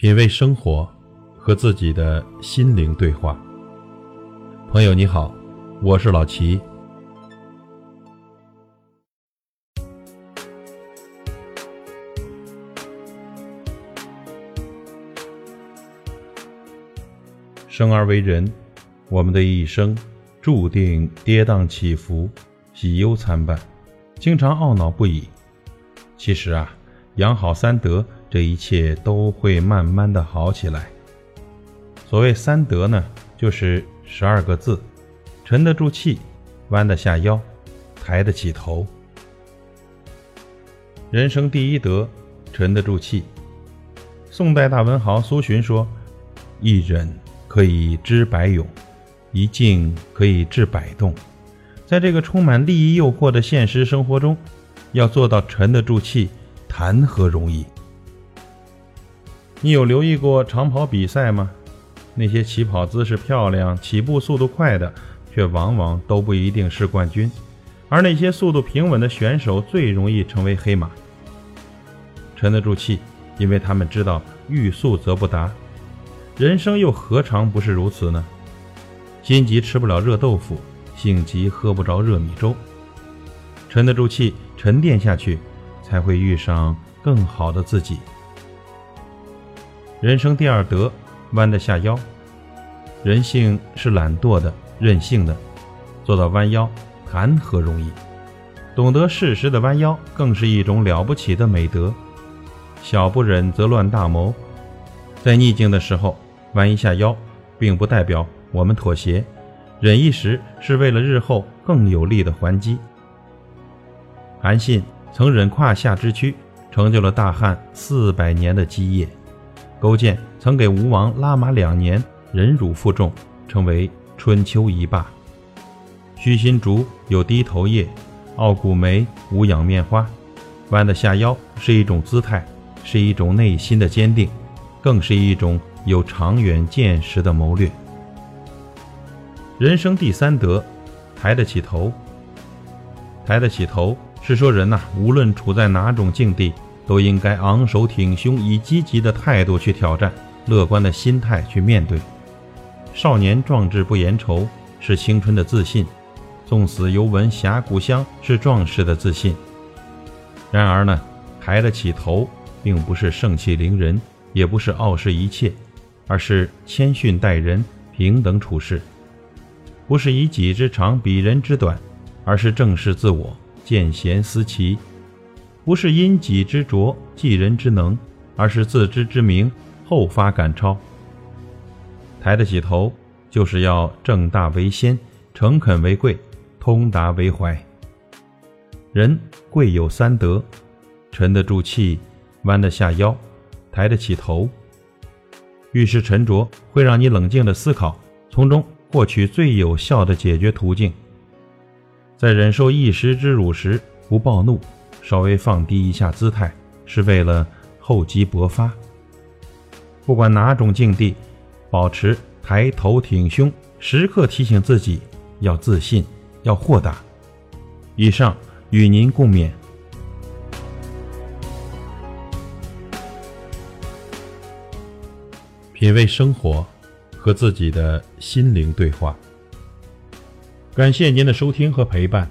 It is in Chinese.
品味生活，和自己的心灵对话。朋友你好，我是老齐。生而为人，我们的一生注定跌宕起伏、喜忧参半，经常懊恼不已。其实啊，养好三德。这一切都会慢慢的好起来。所谓三德呢，就是十二个字：沉得住气，弯得下腰，抬得起头。人生第一德，沉得住气。宋代大文豪苏洵说：“一忍可以知百勇，一静可以治百动。”在这个充满利益诱惑的现实生活中，要做到沉得住气，谈何容易？你有留意过长跑比赛吗？那些起跑姿势漂亮、起步速度快的，却往往都不一定是冠军；而那些速度平稳的选手，最容易成为黑马。沉得住气，因为他们知道欲速则不达。人生又何尝不是如此呢？心急吃不了热豆腐，性急喝不着热米粥。沉得住气，沉淀下去，才会遇上更好的自己。人生第二德，弯得下腰。人性是懒惰的、任性的，做到弯腰，谈何容易？懂得适时的弯腰，更是一种了不起的美德。小不忍则乱大谋，在逆境的时候弯一下腰，并不代表我们妥协，忍一时是为了日后更有力的还击。韩信曾忍胯下之躯，成就了大汉四百年的基业。勾践曾给吴王拉马两年，忍辱负重，成为春秋一霸。虚心竹有低头叶，傲骨梅无仰面花。弯得下腰是一种姿态，是一种内心的坚定，更是一种有长远见识的谋略。人生第三德，抬得起头。抬得起头是说人呐，无论处在哪种境地。都应该昂首挺胸，以积极的态度去挑战，乐观的心态去面对。少年壮志不言愁，是青春的自信；纵死犹闻侠骨香，是壮士的自信。然而呢，抬得起头，并不是盛气凌人，也不是傲视一切，而是谦逊待人，平等处事；不是以己之长比人之短，而是正视自我，见贤思齐。不是因己之拙济人之能，而是自知之明后发赶超。抬得起头，就是要正大为先，诚恳为贵，通达为怀。人贵有三德：沉得住气，弯得下腰，抬得起头。遇事沉着，会让你冷静的思考，从中获取最有效的解决途径。在忍受一时之辱时，不暴怒。稍微放低一下姿态，是为了厚积薄发。不管哪种境地，保持抬头挺胸，时刻提醒自己要自信，要豁达。以上与您共勉。品味生活，和自己的心灵对话。感谢您的收听和陪伴。